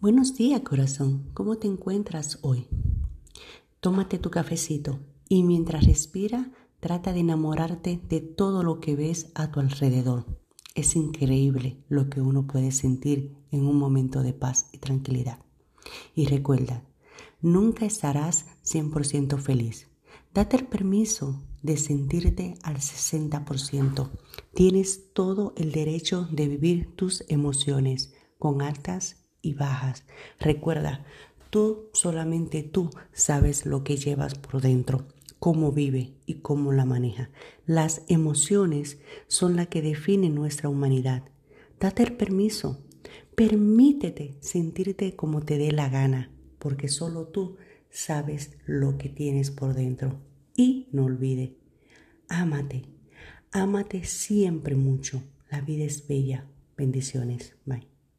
Buenos días, corazón. ¿Cómo te encuentras hoy? Tómate tu cafecito y mientras respira, trata de enamorarte de todo lo que ves a tu alrededor. Es increíble lo que uno puede sentir en un momento de paz y tranquilidad. Y recuerda, nunca estarás 100% feliz. Date el permiso de sentirte al 60%. Tienes todo el derecho de vivir tus emociones con altas y bajas. Recuerda, tú, solamente tú sabes lo que llevas por dentro, cómo vive y cómo la maneja. Las emociones son las que definen nuestra humanidad. Date el permiso. Permítete sentirte como te dé la gana, porque solo tú sabes lo que tienes por dentro. Y no olvide, ámate, ámate siempre mucho. La vida es bella. Bendiciones. Bye.